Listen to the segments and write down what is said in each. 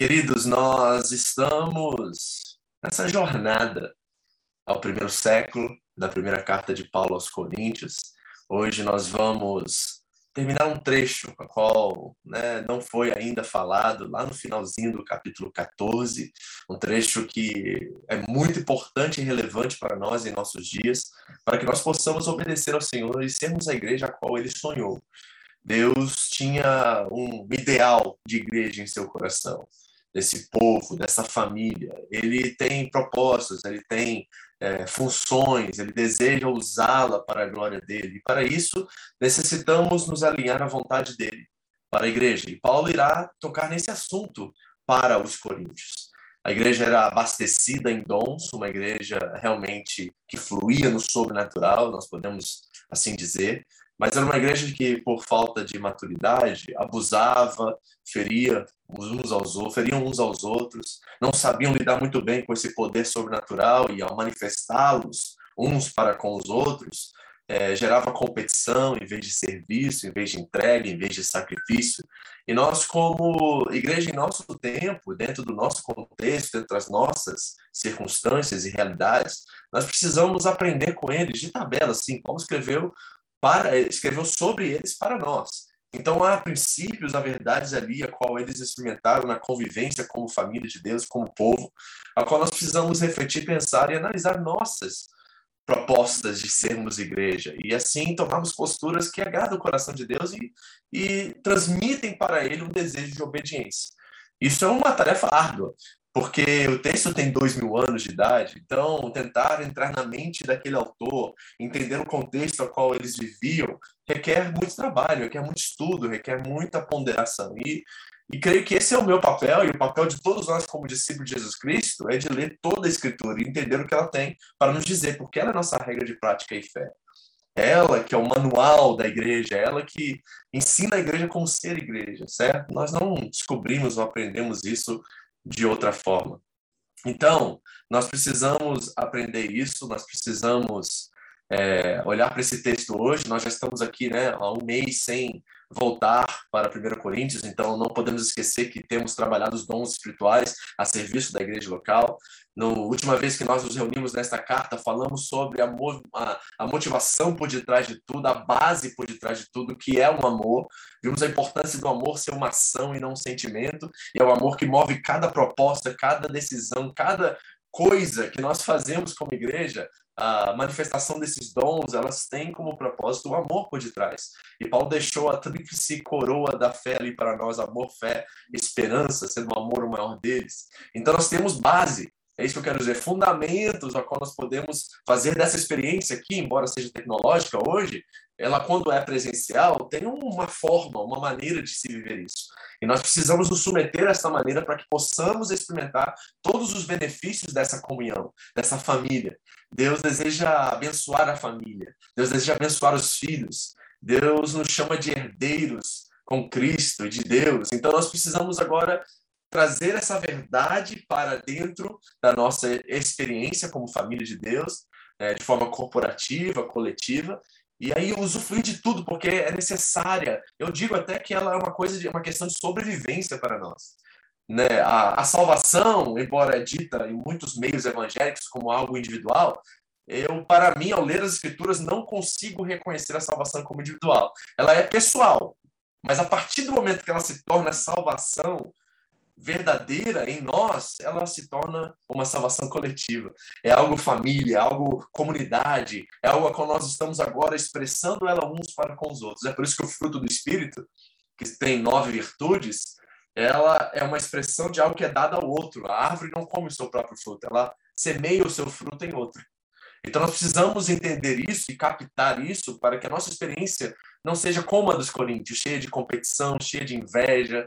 Queridos, nós estamos nessa jornada ao primeiro século, da primeira carta de Paulo aos Coríntios. Hoje nós vamos terminar um trecho, a qual né, não foi ainda falado, lá no finalzinho do capítulo 14, um trecho que é muito importante e relevante para nós em nossos dias, para que nós possamos obedecer ao Senhor e sermos a igreja a qual Ele sonhou. Deus tinha um ideal de igreja em seu coração desse povo, dessa família. Ele tem propósitos, ele tem é, funções, ele deseja usá-la para a glória dele. E para isso, necessitamos nos alinhar à vontade dele, para a igreja. E Paulo irá tocar nesse assunto para os coríntios. A igreja era abastecida em dons, uma igreja realmente que fluía no sobrenatural, nós podemos assim dizer, mas era uma igreja que, por falta de maturidade, abusava, feria uns aos outros, feriam uns aos outros, não sabiam lidar muito bem com esse poder sobrenatural e ao manifestá-los uns para com os outros, é, gerava competição em vez de serviço, em vez de entrega, em vez de sacrifício. E nós, como igreja em nosso tempo, dentro do nosso contexto, dentro das nossas circunstâncias e realidades, nós precisamos aprender com eles de tabela, assim, como escreveu para escreveu sobre eles para nós. Então há princípios, há verdades ali a qual eles experimentaram na convivência como família de Deus, como povo, a qual nós precisamos refletir, pensar e analisar nossas propostas de sermos igreja e assim tomarmos posturas que agradam o coração de Deus e, e transmitem para ele um desejo de obediência. Isso é uma tarefa árdua, porque o texto tem dois mil anos de idade, então tentar entrar na mente daquele autor, entender o contexto ao qual eles viviam, requer muito trabalho, requer muito estudo, requer muita ponderação. E, e creio que esse é o meu papel, e o papel de todos nós como discípulos de Jesus Cristo, é de ler toda a Escritura e entender o que ela tem, para nos dizer, porque ela é a nossa regra de prática e fé. Ela que é o manual da igreja, ela que ensina a igreja como ser igreja, certo? Nós não descobrimos ou aprendemos isso de outra forma. Então, nós precisamos aprender isso, nós precisamos é, olhar para esse texto hoje. Nós já estamos aqui né, há um mês sem voltar para 1 Coríntios, então não podemos esquecer que temos trabalhado os dons espirituais a serviço da igreja local. Na última vez que nós nos reunimos nesta carta, falamos sobre a, a, a, motivação por detrás de tudo, a base por detrás de tudo, que é o amor. Vimos a importância do amor ser uma ação e não um sentimento, e é o amor que move cada proposta, cada decisão, cada coisa que nós fazemos como igreja, a manifestação desses dons, elas têm como propósito o amor por detrás. E Paulo deixou a tríplice coroa da fé ali para nós, amor, fé, esperança, sendo o amor o maior deles. Então nós temos base, é isso que eu quero dizer, fundamentos a qual nós podemos fazer dessa experiência aqui, embora seja tecnológica hoje, ela quando é presencial tem uma forma, uma maneira de se viver isso. E nós precisamos nos submeter a essa maneira para que possamos experimentar todos os benefícios dessa comunhão, dessa família. Deus deseja abençoar a família. Deus deseja abençoar os filhos. Deus nos chama de herdeiros com Cristo e de Deus. Então nós precisamos agora trazer essa verdade para dentro da nossa experiência como família de Deus, né, de forma corporativa, coletiva, e aí usufruir de tudo, porque é necessária. Eu digo até que ela é uma coisa, de, uma questão de sobrevivência para nós. Né? A, a salvação, embora é dita em muitos meios evangélicos como algo individual, eu, para mim, ao ler as escrituras, não consigo reconhecer a salvação como individual. Ela é pessoal, mas a partir do momento que ela se torna salvação verdadeira em nós, ela se torna uma salvação coletiva. É algo família, é algo comunidade, é algo a qual nós estamos agora expressando ela uns para com os outros. É por isso que o fruto do Espírito, que tem nove virtudes, ela é uma expressão de algo que é dado ao outro. A árvore não come o seu próprio fruto, ela semeia o seu fruto em outro. Então nós precisamos entender isso e captar isso para que a nossa experiência não seja como a dos coríntios, cheia de competição, cheia de inveja.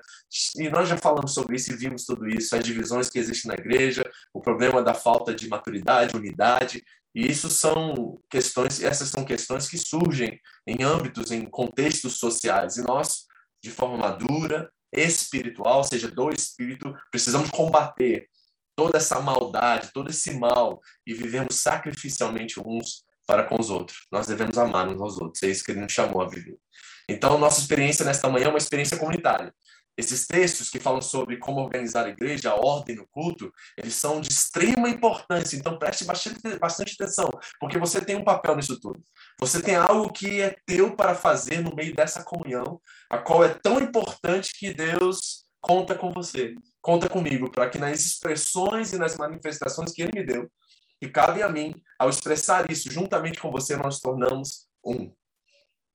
E nós já falamos sobre isso e vimos tudo isso, as divisões que existem na igreja, o problema da falta de maturidade, unidade. E isso são questões, essas são questões que surgem em âmbitos, em contextos sociais. E nós, de forma madura, espiritual, ou seja, do espírito, precisamos combater toda essa maldade, todo esse mal e vivemos sacrificialmente uns para com os outros. Nós devemos amar uns aos outros. É isso que ele nos chamou a viver. Então, nossa experiência nesta manhã é uma experiência comunitária. esses textos que falam sobre como organizar a igreja, a ordem no culto, eles são de extrema importância. Então preste bastante, bastante atenção, porque você tem um papel nisso tudo. Você tem algo que é teu para fazer no meio dessa comunhão, a qual é tão importante que Deus conta com você, conta comigo, para que nas expressões e nas manifestações que Ele me deu, que cabe a mim, ao expressar isso juntamente com você, nós tornamos um.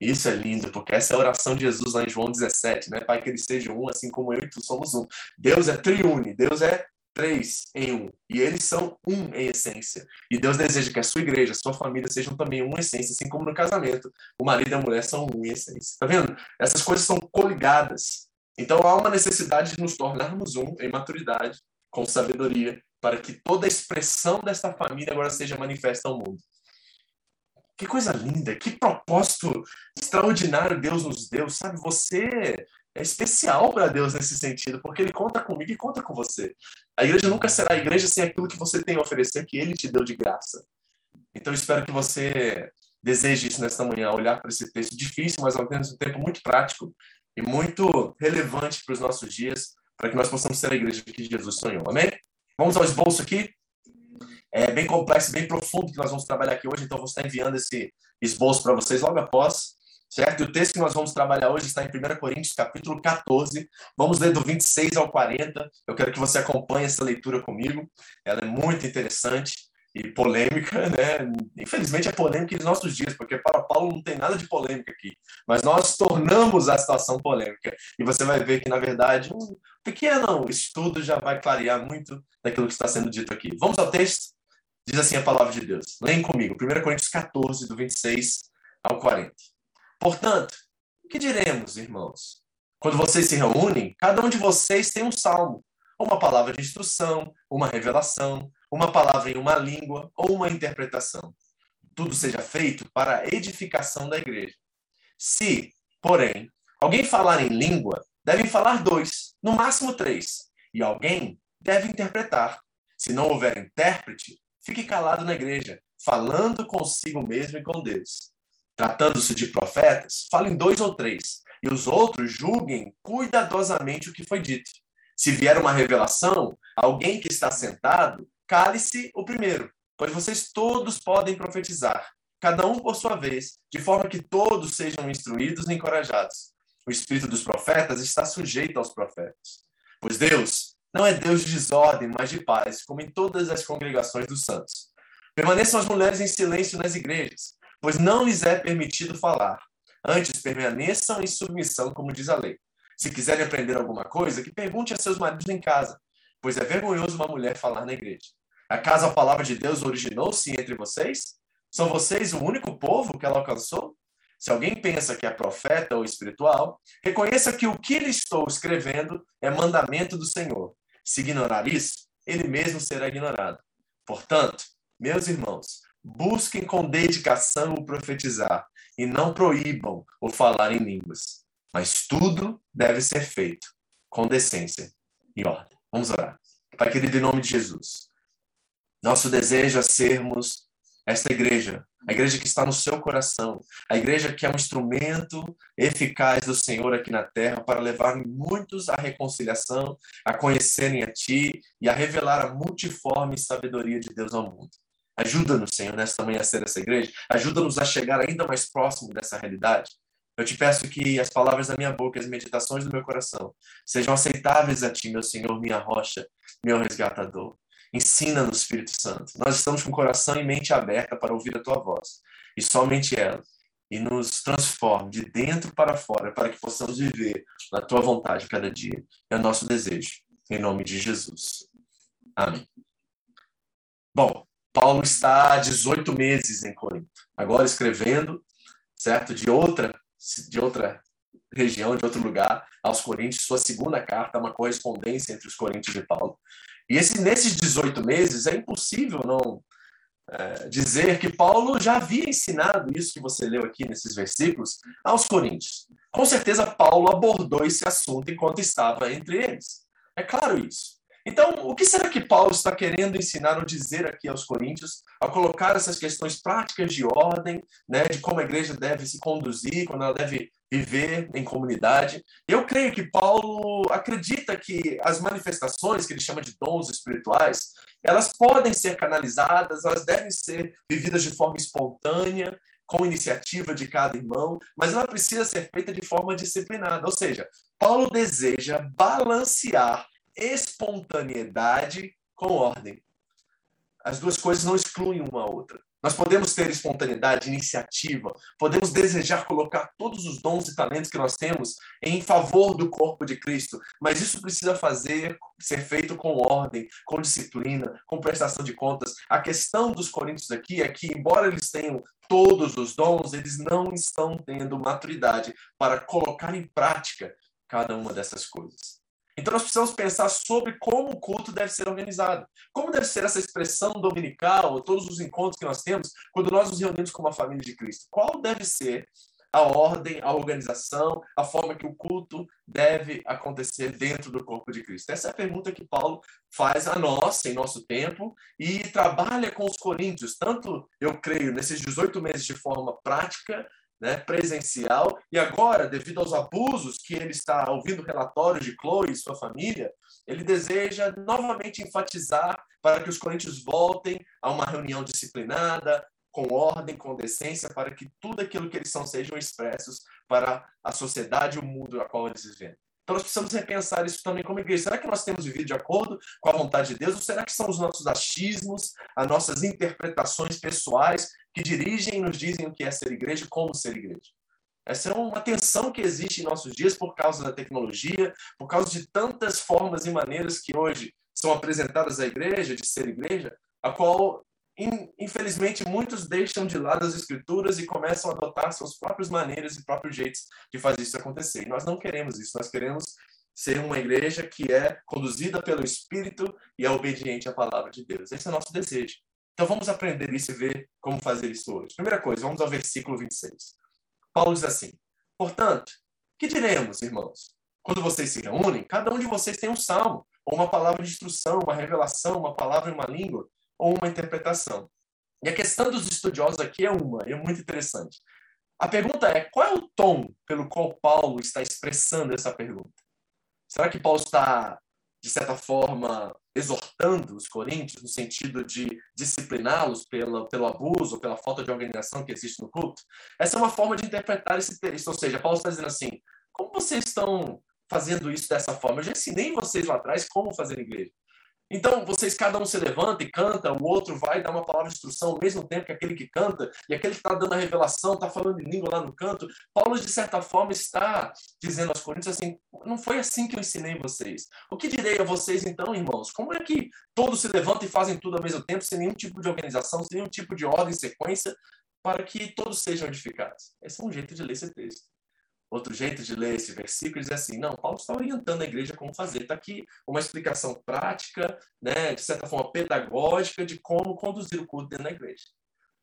Isso é lindo, porque essa é a oração de Jesus lá em João 17, né? Pai, que eles sejam um, assim como eu e tu somos um. Deus é triune, Deus é três em um. E eles são um em essência. E Deus deseja que a sua igreja, a sua família sejam também um em essência, assim como no casamento, o marido e a mulher são um em essência. Tá vendo? Essas coisas são coligadas. Então há uma necessidade de nos tornarmos um em maturidade, com sabedoria, para que toda a expressão desta família agora seja manifesta ao mundo. Que coisa linda, que propósito extraordinário Deus nos deu, sabe? Você é especial para Deus nesse sentido, porque Ele conta comigo e conta com você. A igreja nunca será a igreja sem aquilo que você tem a oferecer, que Ele te deu de graça. Então, espero que você deseje isso nesta manhã, olhar para esse texto difícil, mas ao mesmo tempo muito prático e muito relevante para os nossos dias, para que nós possamos ser a igreja que Jesus sonhou. Amém? Vamos ao esboço aqui? é bem complexo, bem profundo que nós vamos trabalhar aqui hoje, então vou estar enviando esse esboço para vocês logo após, certo? E o texto que nós vamos trabalhar hoje está em 1 Coríntios, capítulo 14. Vamos ler do 26 ao 40. Eu quero que você acompanhe essa leitura comigo. Ela é muito interessante e polêmica, né? Infelizmente é polêmica nos nossos dias, porque para Paulo não tem nada de polêmica aqui, mas nós tornamos a situação polêmica. E você vai ver que, na verdade, pequeno estudo já vai clarear muito daquilo que está sendo dito aqui. Vamos ao texto? Diz assim a palavra de Deus. Leem comigo, 1 Coríntios 14, do 26 ao 40. Portanto, o que diremos, irmãos? Quando vocês se reúnem, cada um de vocês tem um salmo, uma palavra de instrução, uma revelação, uma palavra em uma língua ou uma interpretação. Tudo seja feito para a edificação da igreja. Se, porém, alguém falar em língua, devem falar dois, no máximo três, e alguém deve interpretar. Se não houver intérprete, fique calado na igreja, falando consigo mesmo e com Deus. Tratando-se de profetas, falem dois ou três, e os outros julguem cuidadosamente o que foi dito. Se vier uma revelação, alguém que está sentado, cale-se o primeiro, pois vocês todos podem profetizar, cada um por sua vez, de forma que todos sejam instruídos e encorajados. O espírito dos profetas está sujeito aos profetas. Pois Deus não é Deus de desordem, mas de paz, como em todas as congregações dos santos. Permaneçam as mulheres em silêncio nas igrejas, pois não lhes é permitido falar. Antes, permaneçam em submissão, como diz a lei. Se quiserem aprender alguma coisa, que pergunte a seus maridos em casa, pois é vergonhoso uma mulher falar na igreja. Acaso a palavra de Deus originou-se entre vocês? São vocês o único povo que ela alcançou? Se alguém pensa que é profeta ou espiritual, reconheça que o que lhe estou escrevendo é mandamento do Senhor. Se ignorar isso, ele mesmo será ignorado. Portanto, meus irmãos, busquem com dedicação o profetizar e não proíbam o falar em línguas. Mas tudo deve ser feito com decência e ordem. Vamos orar. Pai querido, em nome de Jesus, nosso desejo é sermos esta igreja, a igreja que está no seu coração, a igreja que é um instrumento eficaz do Senhor aqui na terra para levar muitos à reconciliação, a conhecerem a Ti e a revelar a multiforme sabedoria de Deus ao mundo. Ajuda-nos, Senhor, nesta manhã a ser essa igreja, ajuda-nos a chegar ainda mais próximo dessa realidade. Eu te peço que as palavras da minha boca, as meditações do meu coração, sejam aceitáveis a Ti, meu Senhor, minha rocha, meu resgatador. Ensina-nos, Espírito Santo. Nós estamos com coração e mente aberta para ouvir a tua voz, e somente ela. E nos transforme de dentro para fora, para que possamos viver na tua vontade cada dia. É o nosso desejo, em nome de Jesus. Amém. Bom, Paulo está há 18 meses em Corinto, agora escrevendo, certo, de outra, de outra região, de outro lugar, aos Coríntios, sua segunda carta, uma correspondência entre os Coríntios e Paulo. E esse, nesses 18 meses, é impossível não é, dizer que Paulo já havia ensinado isso que você leu aqui nesses versículos aos coríntios. Com certeza, Paulo abordou esse assunto enquanto estava entre eles. É claro isso. Então, o que será que Paulo está querendo ensinar ou dizer aqui aos coríntios ao colocar essas questões práticas de ordem, né, de como a igreja deve se conduzir, quando ela deve viver em comunidade? Eu creio que Paulo acredita que as manifestações que ele chama de dons espirituais, elas podem ser canalizadas, elas devem ser vividas de forma espontânea, com iniciativa de cada irmão, mas ela precisa ser feita de forma disciplinada. Ou seja, Paulo deseja balancear espontaneidade com ordem. As duas coisas não excluem uma a outra. Nós podemos ter espontaneidade, iniciativa, podemos desejar colocar todos os dons e talentos que nós temos em favor do corpo de Cristo, mas isso precisa fazer ser feito com ordem, com disciplina, com prestação de contas. A questão dos coríntios aqui é que, embora eles tenham todos os dons, eles não estão tendo maturidade para colocar em prática cada uma dessas coisas. Então nós precisamos pensar sobre como o culto deve ser organizado. Como deve ser essa expressão dominical, todos os encontros que nós temos, quando nós nos reunimos como a família de Cristo. Qual deve ser a ordem, a organização, a forma que o culto deve acontecer dentro do corpo de Cristo? Essa é a pergunta que Paulo faz a nós, em nosso tempo, e trabalha com os coríntios, tanto, eu creio, nesses 18 meses de forma prática, né, presencial, e agora, devido aos abusos que ele está ouvindo relatórios de Chloe e sua família, ele deseja novamente enfatizar para que os coríntios voltem a uma reunião disciplinada, com ordem, com decência, para que tudo aquilo que eles são sejam expressos para a sociedade e o mundo a qual eles vivem. Então nós precisamos repensar isso também como igreja. Será que nós temos vivido de acordo com a vontade de Deus? Ou será que são os nossos achismos, as nossas interpretações pessoais que dirigem e nos dizem o que é ser igreja e como ser igreja? Essa é uma tensão que existe em nossos dias por causa da tecnologia, por causa de tantas formas e maneiras que hoje são apresentadas à igreja, de ser igreja, a qual infelizmente, muitos deixam de lado as escrituras e começam a adotar suas próprias maneiras e próprios jeitos de fazer isso acontecer. E nós não queremos isso, nós queremos ser uma igreja que é conduzida pelo Espírito e é obediente à palavra de Deus. Esse é o nosso desejo. Então vamos aprender isso e ver como fazer isso hoje. Primeira coisa, vamos ao versículo 26. Paulo diz assim: Portanto, que diremos, irmãos? Quando vocês se reúnem, cada um de vocês tem um salmo, ou uma palavra de instrução, uma revelação, uma palavra em uma língua ou uma interpretação. E a questão dos estudiosos aqui é uma, e é muito interessante. A pergunta é: qual é o tom pelo qual Paulo está expressando essa pergunta? Será que Paulo está, de certa forma, exortando os coríntios no sentido de discipliná-los pelo, pelo abuso, pela falta de organização que existe no culto? Essa é uma forma de interpretar esse texto. Ou seja, Paulo está dizendo assim: como vocês estão fazendo isso dessa forma? Eu já ensinei vocês lá atrás como fazer igreja. Então, vocês, cada um se levanta e canta, o outro vai dar uma palavra de instrução ao mesmo tempo que aquele que canta, e aquele que está dando a revelação, está falando em língua lá no canto. Paulo, de certa forma, está dizendo aos Coríntios assim: não foi assim que eu ensinei vocês. O que direi a vocês, então, irmãos? Como é que todos se levantam e fazem tudo ao mesmo tempo, sem nenhum tipo de organização, sem nenhum tipo de ordem sequência, para que todos sejam edificados? Esse é um jeito de ler esse texto. Outro jeito de ler esse versículo é assim, não, Paulo está orientando a igreja como fazer. Está aqui uma explicação prática, né, de certa forma pedagógica, de como conduzir o culto dentro da igreja.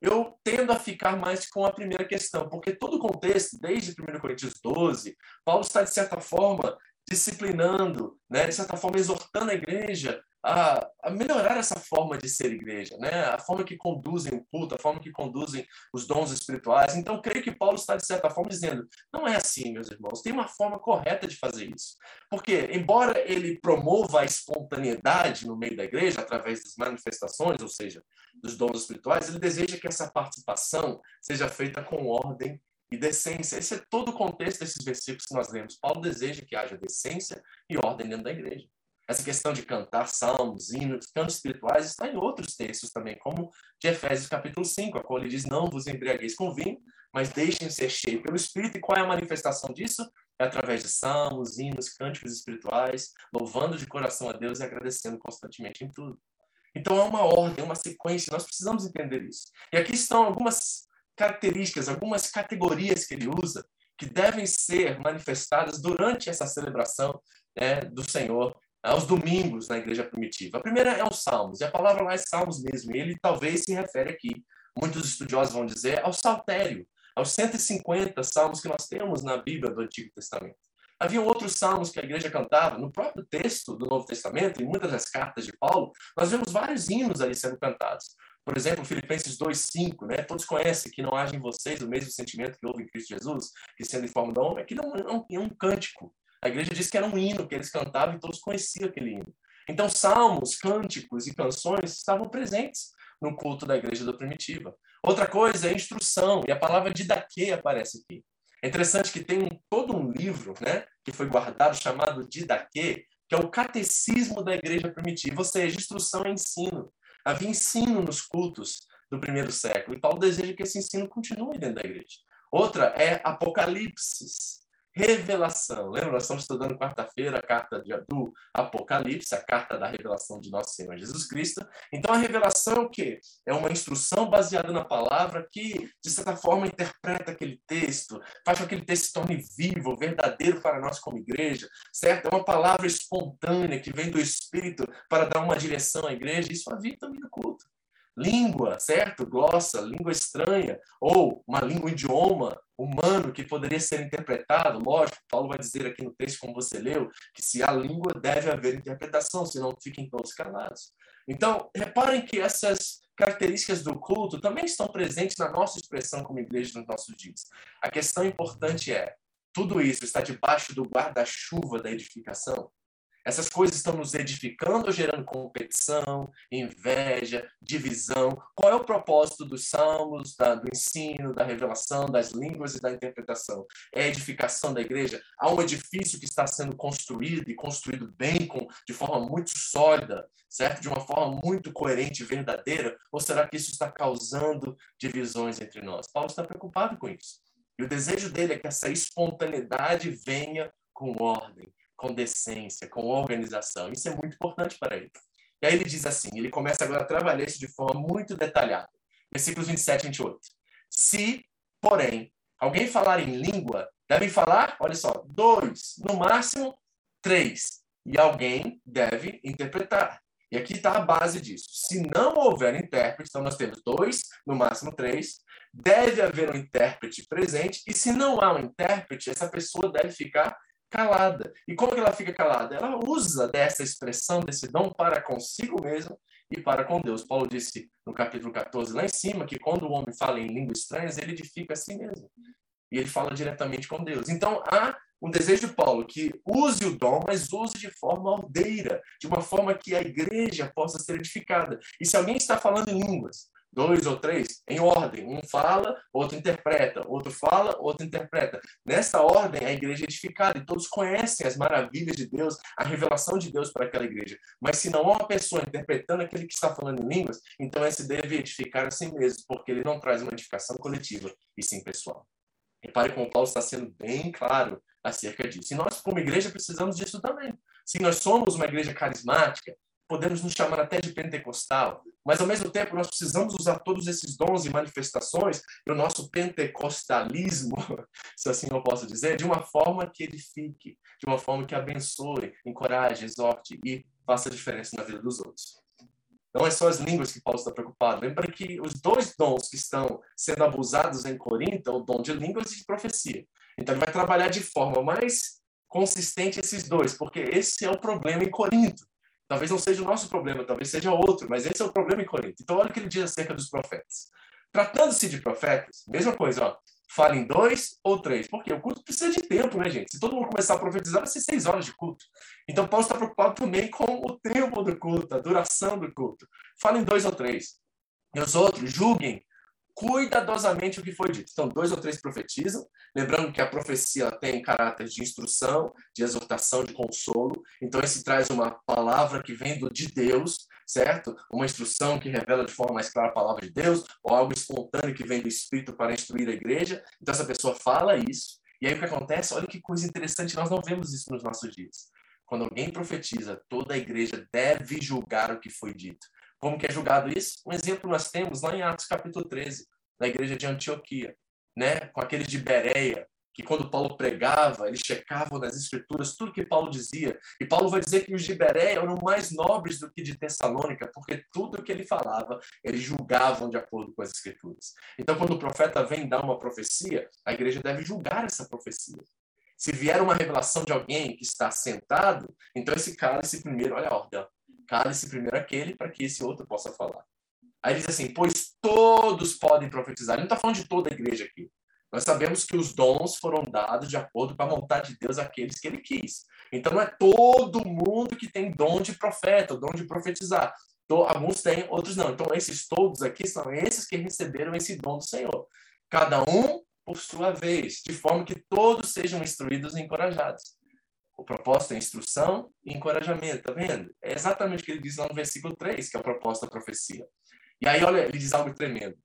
Eu tendo a ficar mais com a primeira questão, porque todo o contexto, desde 1 Coríntios 12, Paulo está, de certa forma, disciplinando, né, de certa forma, exortando a igreja a, a, melhorar essa forma de ser igreja, né? a forma que conduzem o culto, a forma que conduzem os dons espirituais. Então, creio que Paulo está, de certa forma, dizendo: não é assim, meus irmãos, tem uma forma correta de fazer isso. Porque, embora ele promova a espontaneidade no meio da igreja, através das manifestações, ou seja, dos dons espirituais, ele deseja que essa participação seja feita com ordem e decência. Esse é todo o contexto desses versículos que nós lemos. Paulo deseja que haja decência e ordem dentro da igreja. Essa questão de cantar salmos, hinos, cantos espirituais está em outros textos também, como de Efésios capítulo 5, a qual ele diz: Não vos embriagueis com vinho, mas deixem ser cheios pelo Espírito. E qual é a manifestação disso? É através de salmos, hinos, cânticos espirituais, louvando de coração a Deus e agradecendo constantemente em tudo. Então é uma ordem, é uma sequência, nós precisamos entender isso. E aqui estão algumas características, algumas categorias que ele usa que devem ser manifestadas durante essa celebração né, do Senhor aos domingos na igreja primitiva. A primeira é os salmos, e a palavra lá é salmos mesmo, e ele talvez se refere aqui, muitos estudiosos vão dizer, ao saltério, aos 150 salmos que nós temos na Bíblia do Antigo Testamento. Havia outros salmos que a igreja cantava. No próprio texto do Novo Testamento, em muitas das cartas de Paulo, nós vemos vários hinos ali sendo cantados. Por exemplo, Filipenses 2,5, né? Todos conhecem que não haja em vocês o mesmo sentimento que houve em Cristo Jesus, que sendo em forma de homem, aqui não é um, é um cântico. A igreja diz que era um hino que eles cantavam e todos conheciam aquele hino. Então, salmos, cânticos e canções estavam presentes no culto da igreja da primitiva. Outra coisa é instrução, e a palavra didaquê aparece aqui. É interessante que tem todo um livro né, que foi guardado chamado Didaquê, que é o catecismo da igreja primitiva, ou seja, instrução e ensino. Havia ensino nos cultos do primeiro século, e Paulo deseja que esse ensino continue dentro da igreja. Outra é Apocalipse, revelação. Lembra, nós estamos estudando quarta-feira a carta do Apocalipse, a carta da revelação de nosso Senhor Jesus Cristo. Então, a revelação é o quê? É uma instrução baseada na palavra que, de certa forma, interpreta aquele texto, faz com que aquele texto se torne vivo, verdadeiro para nós como igreja, certo? É uma palavra espontânea que vem do Espírito para dar uma direção à igreja. Isso havia também no culto língua, certo? Glossa, língua estranha, ou uma língua, um idioma humano que poderia ser interpretado. Lógico, Paulo vai dizer aqui no texto, como você leu, que se há língua, deve haver interpretação, senão fiquem todos calados. Então, reparem que essas características do culto também estão presentes na nossa expressão como igreja nos nossos dias. A questão importante é, tudo isso está debaixo do guarda-chuva da edificação? Essas coisas estão nos edificando gerando competição, inveja, divisão? Qual é o propósito dos salmos, da, do ensino, da revelação, das línguas e da interpretação? É a edificação da igreja? Há um edifício que está sendo construído e construído bem, com, de forma muito sólida, certo? De uma forma muito coerente e verdadeira? Ou será que isso está causando divisões entre nós? Paulo está preocupado com isso. E o desejo dele é que essa espontaneidade venha com ordem com decência, com organização. Isso é muito importante para ele. E aí ele diz assim, ele começa agora a trabalhar isso de forma muito detalhada. Versículos 27 e 28. Se, porém, alguém falar em língua, devem falar, olha só, dois, no máximo três. E alguém deve interpretar. E aqui está a base disso. Se não houver intérprete, então nós temos dois, no máximo três, deve haver um intérprete presente, e se não há um intérprete, essa pessoa deve ficar calada. E como que ela fica calada? Ela usa dessa expressão, desse dom para consigo mesmo e para com Deus. Paulo disse no capítulo 14, lá em cima, que quando o homem fala em línguas estranhas, ele edifica a si mesmo. E ele fala diretamente com Deus. Então, há um desejo de Paulo que use o dom, mas use de forma aldeira, de uma forma que a igreja possa ser edificada. E se alguém está falando em línguas, dois ou três, em ordem. Um fala, outro interpreta, outro fala, outro interpreta. Nessa ordem, a igreja é edificada e todos conhecem as maravilhas de Deus, a revelação de Deus para aquela igreja. Mas se não há uma pessoa interpretando aquele que está falando em línguas, então esse deve edificar a si mesmo, porque ele não traz uma edificação coletiva, e sim pessoal. Repare como Paulo está sendo bem claro acerca disso. E nós, como igreja, precisamos disso também. Se nós somos uma igreja carismática, podemos nos chamar até de pentecostal, mas ao mesmo tempo nós precisamos usar todos esses dons e manifestações e o nosso pentecostalismo, se assim eu posso dizer, de uma forma que edifique, de uma forma que abençoe, encoraje, exorte e faça diferença na vida dos outros. Não é só as línguas que Paulo está preocupado. Lembra que os dois dons que estão sendo abusados em Corinto é o dom de línguas e de profecia. Então ele vai trabalhar de forma mais consistente esses dois, porque esse é o problema em Corinto. Talvez não seja o nosso problema, talvez seja outro, mas esse é o problema em Corinto. Então, olha o que ele diz acerca dos profetas. Tratando-se de profetas, mesma coisa, ó. Em dois ou três. Porque o culto precisa de tempo, né, gente? Se todo mundo começar a profetizar, vai ser seis horas de culto. Então, Paulo está preocupado também com o tempo do culto, a duração do culto. Fala em dois ou três. E os outros, julguem cuidadosamente o que foi dito. Então, dois ou três profetizam, lembrando que a profecia tem caráter de instrução, de exortação, de consolo. Então, esse traz uma palavra que vem do, de Deus, certo? Uma instrução que revela de forma mais clara a palavra de Deus, ou algo espontâneo que vem do Espírito para instruir a igreja. Então, essa pessoa fala isso. E aí, o que acontece? Olha que coisa interessante, nós não vemos isso nos nossos dias. Quando alguém profetiza, toda a igreja deve julgar o que foi dito. Como que é julgado isso? Um exemplo nós temos lá em Atos capítulo 13, na igreja de Antioquia, né? com aqueles de Bereia, que quando Paulo pregava, eles checavam nas escrituras tudo que Paulo dizia. E Paulo vai dizer que os de Bereia eram mais nobres do que de Tessalônica, porque tudo que ele falava, eles julgavam de acordo com as escrituras. Então, quando o profeta vem dar uma profecia, a igreja deve julgar essa profecia. Se vier uma revelação de alguém que está sentado, então esse cálice primeiro, olha a ordem, cálice primeiro aquele para que esse outro possa falar. Aí diz assim, pois todos podem profetizar. Ele não está falando de toda a igreja aqui. Nós sabemos que os dons foram dados de acordo com a vontade de Deus àqueles que ele quis. Então não é todo mundo que tem dom de profeta, dom de profetizar. Alguns têm, outros não. Então esses todos aqui são esses que receberam esse dom do Senhor. Cada um por sua vez, de forma que todos sejam instruídos e encorajados. O propósito é instrução e encorajamento, tá vendo? É exatamente o que ele diz lá no versículo 3, que é o propósito da profecia. E aí, olha, ele diz algo tremendo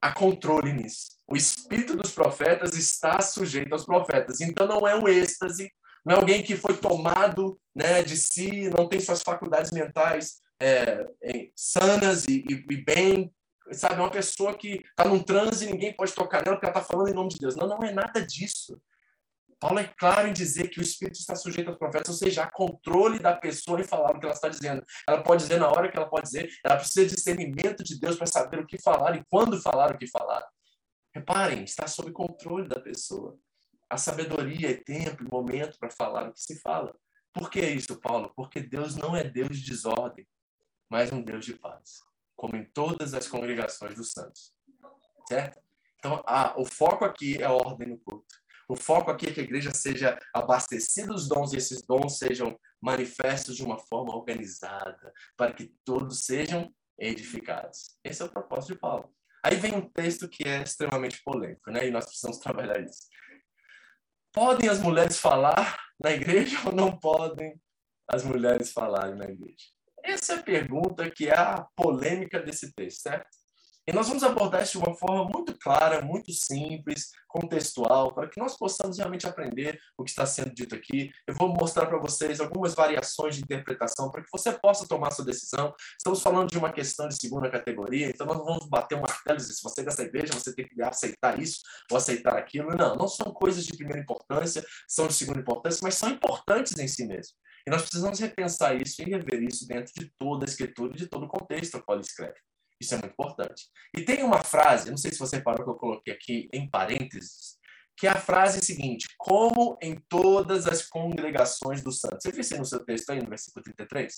há controle nisso. O espírito dos profetas está sujeito aos profetas. Então não é um êxtase, não é alguém que foi tomado né, de si, não tem suas faculdades mentais é, é, sanas e, e, e, bem. Sabe, é uma pessoa que está num transe e ninguém pode tocar nela porque ela está falando em nome de Deus. Não, não é nada disso. Paulo é claro em dizer que o Espírito está sujeito aos profetas, ou seja, há controle da pessoa em falar o que ela está dizendo. Ela pode dizer na hora que ela pode dizer, ela precisa de discernimento de Deus para saber o que falar e quando falar o que falar. Reparem, está sob controle da pessoa. A sabedoria e tempo e momento para falar o que se fala. Por que isso, Paulo? Porque Deus não é Deus de desordem, mas um Deus de paz, como em todas as congregações dos santos. Certo? Então, o foco aqui é a ordem no culto. O foco aqui é que a igreja seja abastecida dos dons e esses dons sejam manifestos de uma forma organizada, para que todos sejam edificados. Esse é o propósito de Paulo. Aí vem um texto que é extremamente polêmico, né? E nós precisamos trabalhar isso. Podem as mulheres falar na igreja ou não podem as mulheres falarem na igreja? Essa é a pergunta que é a polêmica desse texto, certo? E nós vamos abordar isso de uma forma muito clara, muito simples, contextual, para que nós possamos realmente aprender o que está sendo dito aqui. Eu vou mostrar para vocês algumas variações de interpretação para que você possa tomar sua decisão. Estamos falando de uma questão de segunda categoria, então nós vamos bater um martelo se você é dessa igreja, você tem que aceitar isso ou aceitar aquilo. Não, não são coisas de primeira importância, são de segunda importância, mas são importantes em si mesmo. E nós precisamos repensar isso e rever isso dentro de toda a escritura e de todo o contexto ao qual ele escreve. Isso é muito importante. E tem uma frase, não sei se você parou que eu coloquei aqui em parênteses, que é a frase seguinte: como em todas as congregações dos santos. Você viu isso no seu texto aí, no versículo 33?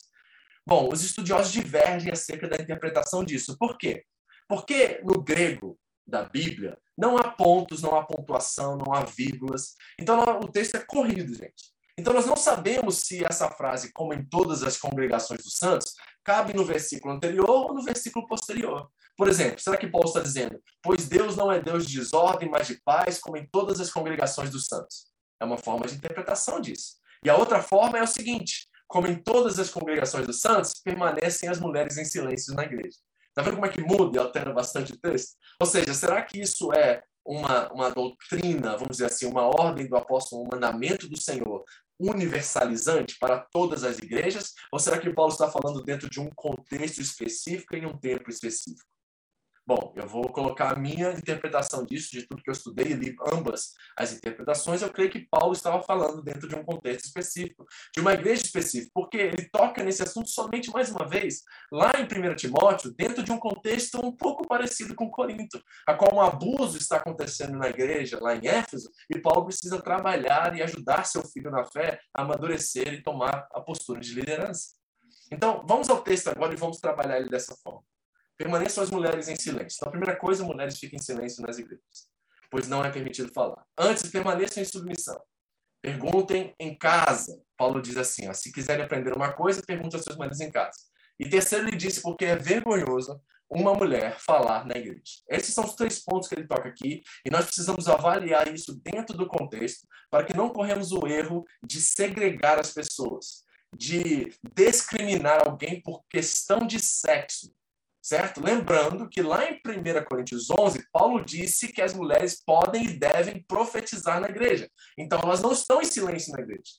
Bom, os estudiosos divergem acerca da interpretação disso. Por quê? Porque no grego da Bíblia não há pontos, não há pontuação, não há vírgulas. Então o texto é corrido, gente. Então, nós não sabemos se essa frase, como em todas as congregações dos santos, cabe no versículo anterior ou no versículo posterior. Por exemplo, será que Paulo está dizendo, pois Deus não é Deus de desordem, mas de paz, como em todas as congregações dos santos? É uma forma de interpretação disso. E a outra forma é o seguinte, como em todas as congregações dos santos, permanecem as mulheres em silêncio na igreja. Está vendo como é que muda e altera bastante o texto? Ou seja, será que isso é uma, uma doutrina, vamos dizer assim, uma ordem do apóstolo, um mandamento do Senhor universalizante para todas as igrejas? Ou será que Paulo está falando dentro de um contexto específico em um tempo específico? Bom, eu vou colocar a minha interpretação disso, de tudo que eu estudei, li ambas as interpretações. Eu creio que Paulo estava falando dentro de um contexto específico, de uma igreja específica, porque ele toca nesse assunto somente mais uma vez, lá em 1 Timóteo, dentro de um contexto um pouco parecido com Corinto, a qual um abuso está acontecendo na igreja, lá em Éfeso, e Paulo precisa trabalhar e ajudar seu filho na fé a amadurecer e tomar a postura de liderança. Então, vamos ao texto agora e vamos trabalhar ele dessa forma. Permaneçam as mulheres em silêncio. Então, a primeira coisa, mulheres fiquem em silêncio nas igrejas, pois não é permitido falar. Antes, permaneçam em submissão. Perguntem em casa. Paulo diz assim: ó, se quiserem aprender uma coisa, pergunte aos seus maridos em casa. E terceiro, ele disse porque é vergonhoso uma mulher falar na igreja. Esses são os três pontos que ele toca aqui, e nós precisamos avaliar isso dentro do contexto, para que não corremos o erro de segregar as pessoas, de discriminar alguém por questão de sexo, certo? Lembrando que lá em 1 Coríntios 11, Paulo disse que as mulheres podem e devem profetizar na igreja. Então, elas não estão em silêncio na igreja.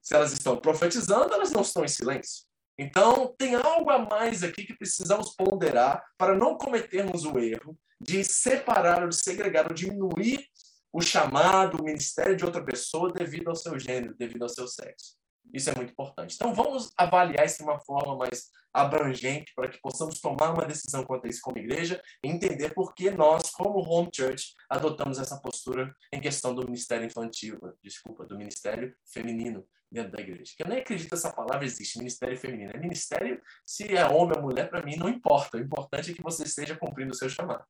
Se elas estão profetizando, elas não estão em silêncio. Então, tem algo a mais aqui que precisamos ponderar para não cometermos o erro de separar ou de segregar ou diminuir o chamado, o ministério de outra pessoa devido ao seu gênero, devido ao seu sexo. Isso é muito importante. Então, vamos avaliar isso de uma forma mais abrangente para que possamos tomar uma decisão quanto a isso como igreja e entender por que nós, como Home Church, adotamos essa postura em questão do ministério infantil, desculpa, do ministério feminino dentro da igreja. Que eu nem acredito que essa palavra existe, ministério feminino. É ministério, se é homem ou mulher, para mim não importa. O importante é que você esteja cumprindo o seu chamado.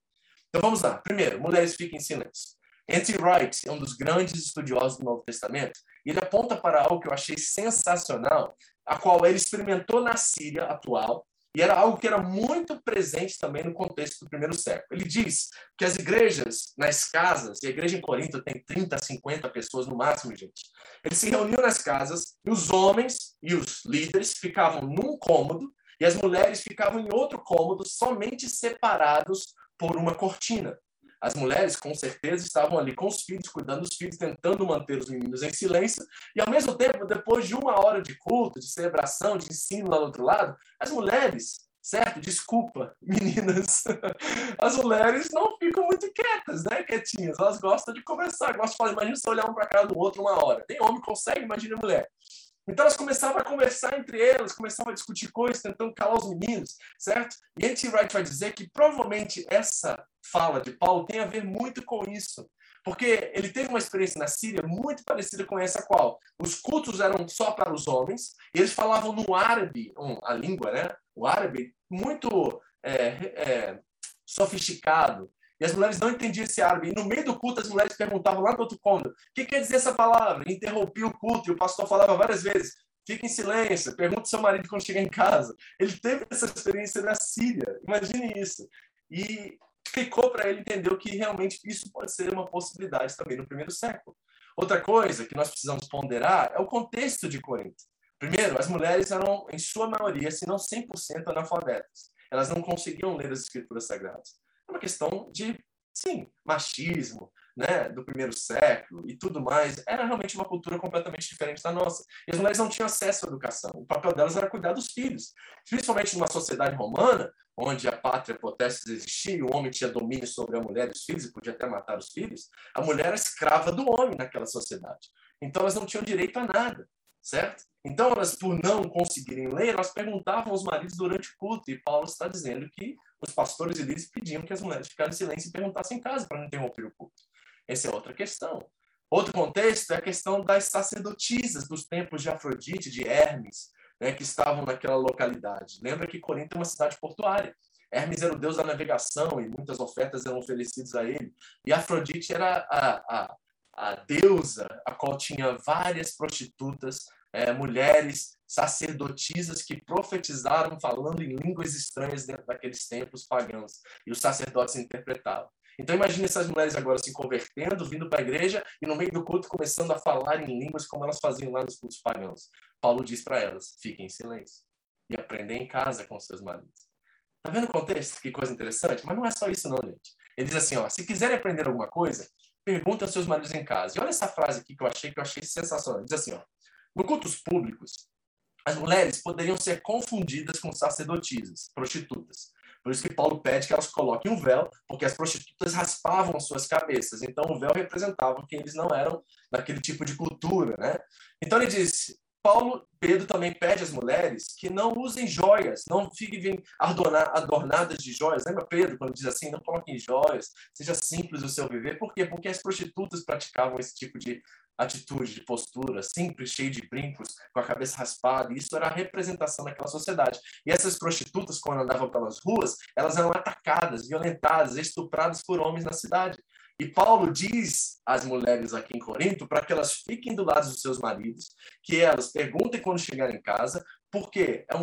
Então vamos lá. Primeiro, mulheres fiquem em silêncio. N.T. Wright é um dos grandes estudiosos do Novo Testamento e ele aponta para algo que eu achei sensacional, a qual ele experimentou na Síria atual e era algo que era muito presente também no contexto do primeiro século. Ele diz que as igrejas nas casas, e a igreja em Corinto tem 30, 50 pessoas no máximo, gente. Eles se reuniam nas casas e os homens e os líderes ficavam num cômodo e as mulheres ficavam em outro cômodo, somente separados por uma cortina. As mulheres, com certeza, estavam ali com os filhos, cuidando dos filhos, tentando manter os meninos em silêncio. E, ao mesmo tempo, depois de uma hora de culto, de celebração, de ensino lá do outro lado, as mulheres, certo? Desculpa, meninas. As mulheres não ficam muito quietas, né? Quietinhas. Elas gostam de conversar, gostam de falar. Imagina você olhar um para cara do outro uma hora. Tem homem que consegue, imagina mulher. Então elas começavam a conversar entre elas, começavam a discutir coisas, tentando calar os meninos, certo? E N.T. Wright vai dizer que provavelmente essa fala de Paulo tem a ver muito com isso. Porque ele teve uma experiência na Síria muito parecida com essa qual. Os cultos eram só para os homens, e eles falavam no árabe, a língua, né? O árabe muito é, é, sofisticado. E as mulheres não entendiam esse árabe. E no meio do culto, as mulheres perguntavam lá do outro cômodo: o que quer dizer essa palavra? E interrompia o culto, e o pastor falava várias vezes: fique em silêncio, pergunte ao seu marido quando chegar em casa. Ele teve essa experiência na Síria, imagine isso. E ficou para ele entender que realmente isso pode ser uma possibilidade também no primeiro século. Outra coisa que nós precisamos ponderar é o contexto de Corinto. Primeiro, as mulheres eram, em sua maioria, se não 100% analfabetas. Elas não conseguiam ler as escrituras sagradas. É uma questão de, sim, machismo, né, do primeiro século e tudo mais, era realmente uma cultura completamente diferente da nossa. E as mulheres não tinham acesso à educação. O papel delas era cuidar dos filhos. Principalmente numa sociedade romana, onde a pátria potestas existia e o homem tinha domínio sobre a mulher e os filhos e podia até matar os filhos, a mulher era escrava do homem naquela sociedade. Então elas não tinham direito a nada, certo? Então elas, por não conseguirem ler, elas perguntavam aos maridos durante o culto. E Paulo está dizendo que os pastores e líderes pediam que as mulheres ficassem em silêncio e perguntassem em casa para não interromper o culto. Essa é outra questão. Outro contexto é a questão das sacerdotisas dos templos de Afrodite, de Hermes, né, que estavam naquela localidade. Lembra que Corinto é uma cidade portuária. Hermes era o deus da navegação e muitas ofertas eram oferecidas a ele. E Afrodite era a, a, a deusa a qual tinha várias prostitutas, é, mulheres sacerdotisas que profetizaram falando em línguas estranhas dentro daqueles templos pagãos. E os sacerdotes interpretavam. Então imagine essas mulheres agora se convertendo, vindo para a igreja e no meio do culto começando a falar em línguas como elas faziam lá nos cultos pagãos. Paulo diz para elas: fiquem em silêncio e aprendem em casa com seus maridos. Tá vendo o contexto? Que coisa interessante? Mas não é só isso não, gente. Ele diz assim, ó, se quiserem aprender alguma coisa, pergunta aos seus maridos em casa. E olha essa frase aqui que eu achei que eu achei sensacional. Ele diz assim, ó, no cultos públicos, as mulheres poderiam ser confundidas com sacerdotisas, prostitutas. Por isso que Paulo pede que elas coloquem um véu, porque as prostitutas raspavam suas cabeças. Então o véu representava que eles não eram daquele tipo de cultura, né? Então ele diz, Paulo, Pedro também pede às mulheres que não usem joias, não fiquem adornadas de joias. Lembra Pedro quando diz assim, não coloquem joias, seja simples o seu viver. Por quê? Porque as prostitutas praticavam esse tipo de atitude, de postura, sempre cheio de brincos, com a cabeça raspada. Isso era a representação daquela sociedade. E essas prostitutas, quando andavam pelas ruas, elas eram atacadas, violentadas, estupradas por homens na cidade. E Paulo diz às mulheres aqui em Corinto para que elas fiquem do lado dos seus maridos, que elas perguntem quando chegarem em casa, porque é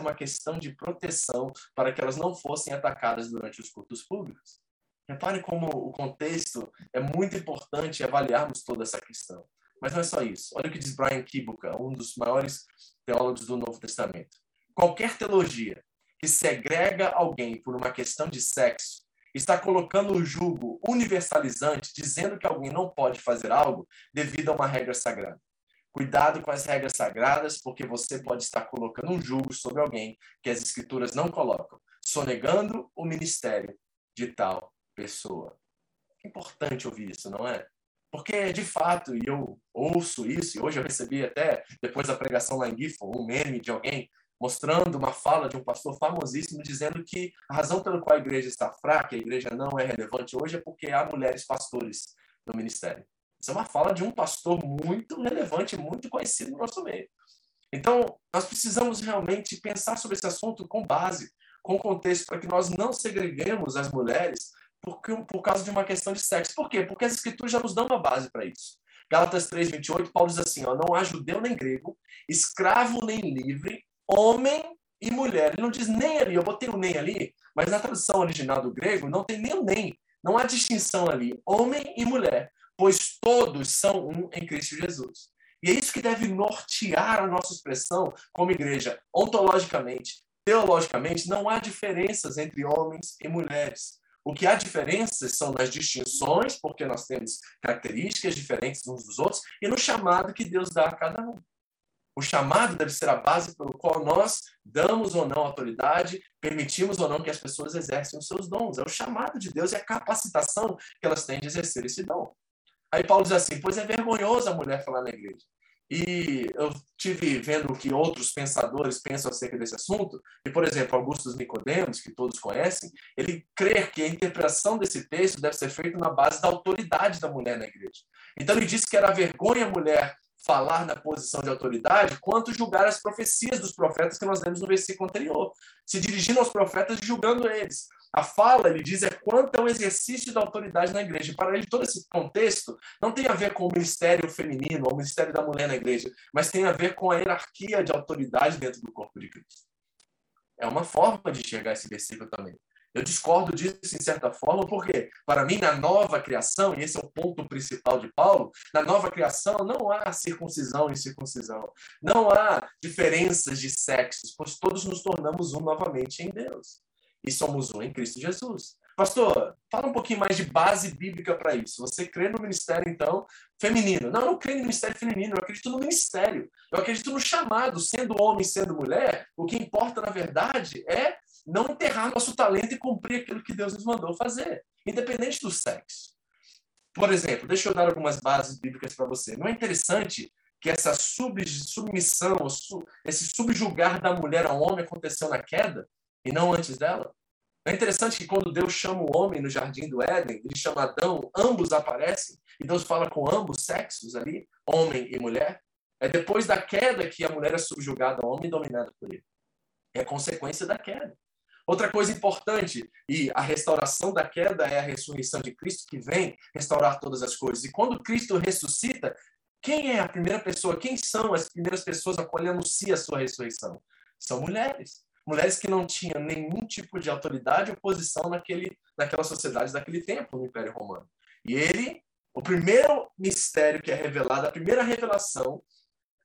uma questão de proteção para que elas não fossem atacadas durante os cultos públicos. Repare como o contexto é muito importante avaliarmos toda essa questão. Mas não é só isso. Olha o que diz Brian Kibuka, um dos maiores teólogos do Novo Testamento. Qualquer teologia que segrega alguém por uma questão de sexo está colocando o julgo universalizante, dizendo que alguém não pode fazer algo devido a uma regra sagrada. Cuidado com as regras sagradas, porque você pode estar colocando um julgo sobre alguém que as escrituras não colocam, sonegando o ministério de tal pessoa. É importante ouvir isso, não é? Porque, de fato, e eu ouço isso, e hoje eu recebi até, depois da pregação lá em Gifford, um meme de alguém mostrando uma fala de um pastor famosíssimo dizendo que a razão pela qual a igreja está fraca, a igreja não é relevante hoje, é porque há mulheres pastores no ministério. Isso é uma fala de um pastor muito relevante, muito conhecido no nosso meio. Então, nós precisamos realmente pensar sobre esse assunto com base, com contexto, para que nós não segreguemos as mulheres por, por causa de uma questão de sexo. Por quê? Porque as escrituras já nos dão uma base para isso. Gálatas 3, 28, Paulo diz assim: ó, não há judeu nem grego, escravo nem livre, homem e mulher. Ele não diz nem ali, eu botei o nem ali, mas na tradução original do grego não tem nem o nem. Não há distinção ali, homem e mulher, pois todos são um em Cristo Jesus. E é isso que deve nortear a nossa expressão como igreja, ontologicamente, teologicamente, não há diferenças entre homens e mulheres. O que há diferenças são nas distinções, porque nós temos características diferentes uns dos outros, e no chamado que Deus dá a cada um. O chamado deve ser a base pelo qual nós damos ou não autoridade, permitimos ou não que as pessoas exerçam os seus dons. É o chamado de Deus e a capacitação que elas têm de exercer esse dom. Aí Paulo diz assim: Pois é vergonhoso a mulher falar na igreja. E eu tive vendo o que outros pensadores pensam acerca desse assunto, e, por exemplo, Augustus Nicodemos, que todos conhecem, ele crê que a interpretação desse texto deve ser feita na base da autoridade da mulher na igreja. Então ele disse que era vergonha a mulher falar na posição de autoridade, quanto julgar as profecias dos profetas que nós lemos no versículo anterior, se dirigindo aos profetas e julgando eles. A fala, ele diz, é quanto ao exercício da autoridade na igreja. Para ele, todo esse contexto não tem a ver com o ministério feminino, ou o ministério da mulher na igreja, mas tem a ver com a hierarquia de autoridade dentro do corpo de Cristo. É uma forma de enxergar esse versículo também. Eu discordo disso em certa forma, porque, para mim, na nova criação, e esse é o ponto principal de Paulo, na nova criação não há circuncisão e circuncisão. Não há diferenças de sexos, pois todos nos tornamos um novamente em Deus e somos um em Cristo Jesus. Pastor, fala um pouquinho mais de base bíblica para isso. Você crê no ministério, então, feminino? Não, eu não creio no ministério feminino, eu acredito no ministério. Eu acredito no chamado, sendo homem, sendo mulher. O que importa, na verdade, é não enterrar nosso talento e cumprir aquilo que Deus nos mandou fazer, independente do sexo. Por exemplo, deixa eu dar algumas bases bíblicas para você. Não é interessante que essa submissão, esse subjugar da mulher ao homem aconteceu na queda? e não antes dela. É interessante que quando Deus chama o homem no jardim do Éden, ele chama Adão, ambos aparecem, e Deus fala com ambos sexos ali, homem e mulher. É depois da queda que a mulher é subjugada ao homem e dominada por ele. É consequência da queda. Outra coisa importante, e a restauração da queda é a ressurreição de Cristo que vem restaurar todas as coisas. E quando Cristo ressuscita, quem é a primeira pessoa? Quem são as primeiras pessoas a qual ele a sua ressurreição? São mulheres mulheres que não tinham nenhum tipo de autoridade ou posição naquele, naquela sociedade daquele tempo, no Império Romano. E ele, o primeiro mistério que é revelado, a primeira revelação,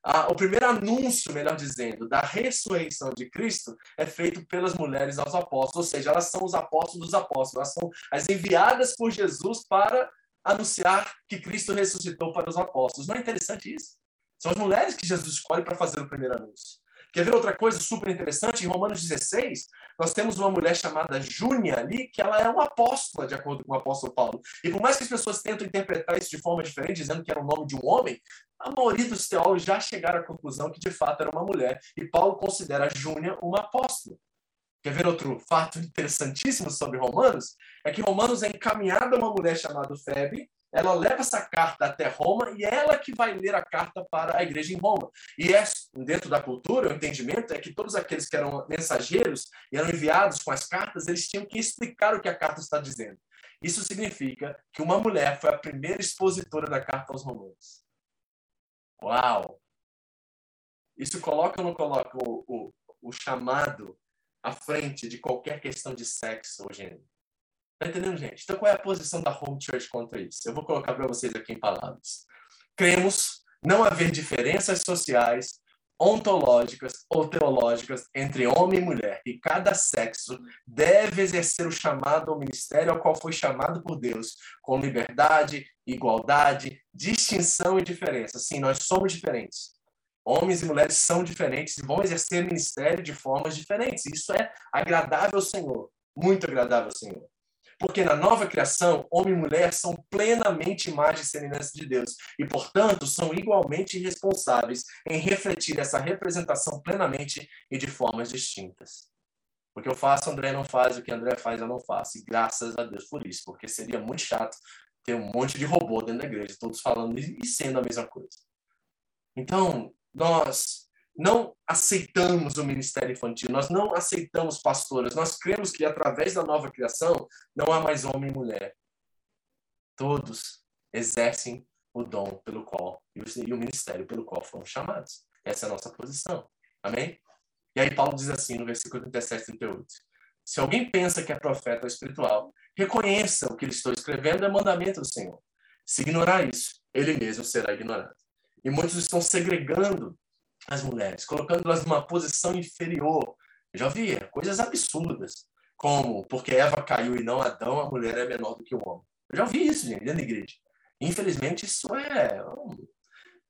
a, o primeiro anúncio, melhor dizendo, da ressurreição de Cristo é feito pelas mulheres aos apóstolos, ou seja, elas são os apóstolos dos apóstolos, elas são as enviadas por Jesus para anunciar que Cristo ressuscitou para os apóstolos. Não é interessante isso? São as mulheres que Jesus escolhe para fazer o primeiro anúncio. Quer ver outra coisa super interessante? Em Romanos 16, nós temos uma mulher chamada Júnia ali, que ela é uma apóstola, de acordo com o apóstolo Paulo. E por mais que as pessoas tentem interpretar isso de forma diferente, dizendo que era o nome de um homem, a maioria dos teólogos já chegaram à conclusão que de fato era uma mulher. E Paulo considera a Júnia uma apóstola. Quer ver outro fato interessantíssimo sobre Romanos? É que Romanos é encaminhada a uma mulher chamada Febe, ela leva essa carta até Roma e ela que vai ler a carta para a igreja em Roma. E é, dentro da cultura, o entendimento é que todos aqueles que eram mensageiros e eram enviados com as cartas, eles tinham que explicar o que a carta está dizendo. Isso significa que uma mulher foi a primeira expositora da carta aos romanos. Uau! Isso coloca ou não coloca o, o, o chamado à frente de qualquer questão de sexo ou gênero? Tá entendendo, gente? Então, qual é a posição da Home Church contra isso? Eu vou colocar para vocês aqui em palavras. Cremos não haver diferenças sociais, ontológicas ou teológicas entre homem e mulher, e cada sexo deve exercer o chamado ao ministério ao qual foi chamado por Deus, com liberdade, igualdade, distinção e diferença. Sim, nós somos diferentes. Homens e mulheres são diferentes e vão exercer ministério de formas diferentes. Isso é agradável ao Senhor, muito agradável ao Senhor. Porque na nova criação, homem e mulher são plenamente imagem e semelhança de Deus e, portanto, são igualmente responsáveis em refletir essa representação plenamente e de formas distintas. O que eu faço, André não faz, o que André faz, eu não faço. E graças a Deus por isso, porque seria muito chato ter um monte de robô dentro da igreja, todos falando e sendo a mesma coisa. Então, nós não aceitamos o ministério infantil, nós não aceitamos pastoras, nós cremos que através da nova criação não há mais homem e mulher. Todos exercem o dom pelo qual e o ministério pelo qual foram chamados. Essa é a nossa posição. Amém? E aí Paulo diz assim no versículo 37 e 38. Se alguém pensa que é profeta ou espiritual, reconheça o que lhe estou escrevendo é mandamento do Senhor. Se ignorar isso, ele mesmo será ignorado. E muitos estão segregando as mulheres, colocando-las numa posição inferior. Já vi coisas absurdas, como porque Eva caiu e não Adão, a mulher é menor do que o homem. Eu já vi isso, gente, dentro da igreja. Infelizmente, isso é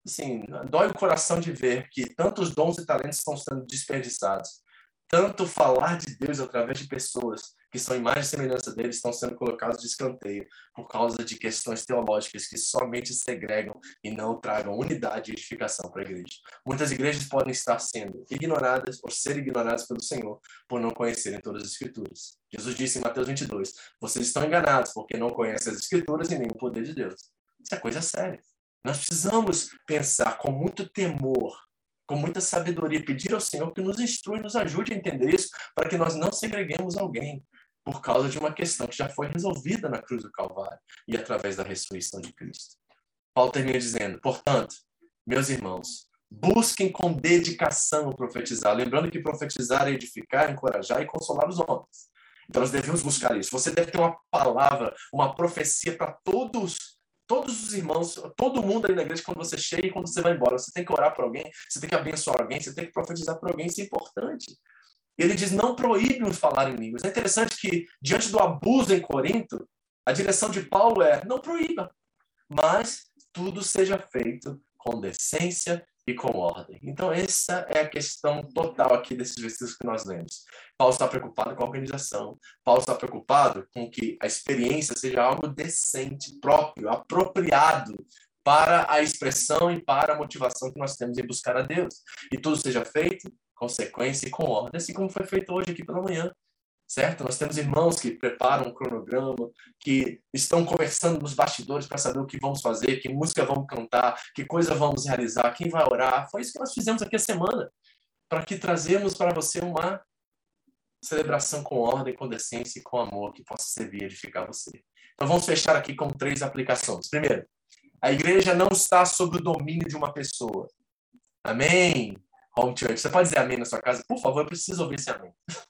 assim, dói o coração de ver que tantos dons e talentos estão sendo desperdiçados. Tanto falar de Deus através de pessoas que são imagem e semelhança dele estão sendo colocados de escanteio por causa de questões teológicas que somente segregam e não tragam unidade e edificação para a igreja. Muitas igrejas podem estar sendo ignoradas ou ser ignoradas pelo Senhor por não conhecerem todas as escrituras. Jesus disse em Mateus 22, vocês estão enganados porque não conhecem as escrituras e nem o poder de Deus. Isso é coisa séria. Nós precisamos pensar com muito temor, com muita sabedoria, pedir ao Senhor que nos instrua e nos ajude a entender isso, para que nós não segreguemos alguém por causa de uma questão que já foi resolvida na cruz do Calvário e através da ressurreição de Cristo. Paulo termina dizendo: portanto, meus irmãos, busquem com dedicação profetizar. Lembrando que profetizar é edificar, encorajar e consolar os homens. Então nós devemos buscar isso. Você deve ter uma palavra, uma profecia para todos todos os irmãos, todo mundo aí na igreja, quando você chega e quando você vai embora, você tem que orar por alguém, você tem que abençoar alguém, você tem que profetizar por alguém, isso é importante. Ele diz, não proíbe os falar em línguas. É interessante que, diante do abuso em Corinto, a direção de Paulo é, não proíba, mas tudo seja feito com decência e com ordem. Então, essa é a questão total aqui desses versículos que nós lemos. Paulo está preocupado com a organização. Paulo está preocupado com que a experiência seja algo decente, próprio, apropriado para a expressão e para a motivação que nós temos em buscar a Deus. E tudo seja feito com sequência e com ordem, assim como foi feito hoje aqui pela manhã certo? Nós temos irmãos que preparam um cronograma, que estão conversando nos bastidores para saber o que vamos fazer, que música vamos cantar, que coisa vamos realizar, quem vai orar. Foi isso que nós fizemos aqui a semana, para que trazemos para você uma celebração com ordem, com decência e com amor que possa servir e edificar você. Então vamos fechar aqui com três aplicações. Primeiro, a igreja não está sob o domínio de uma pessoa. Amém? Home Church. Você pode dizer amém na sua casa? Por favor, eu preciso ouvir esse amém.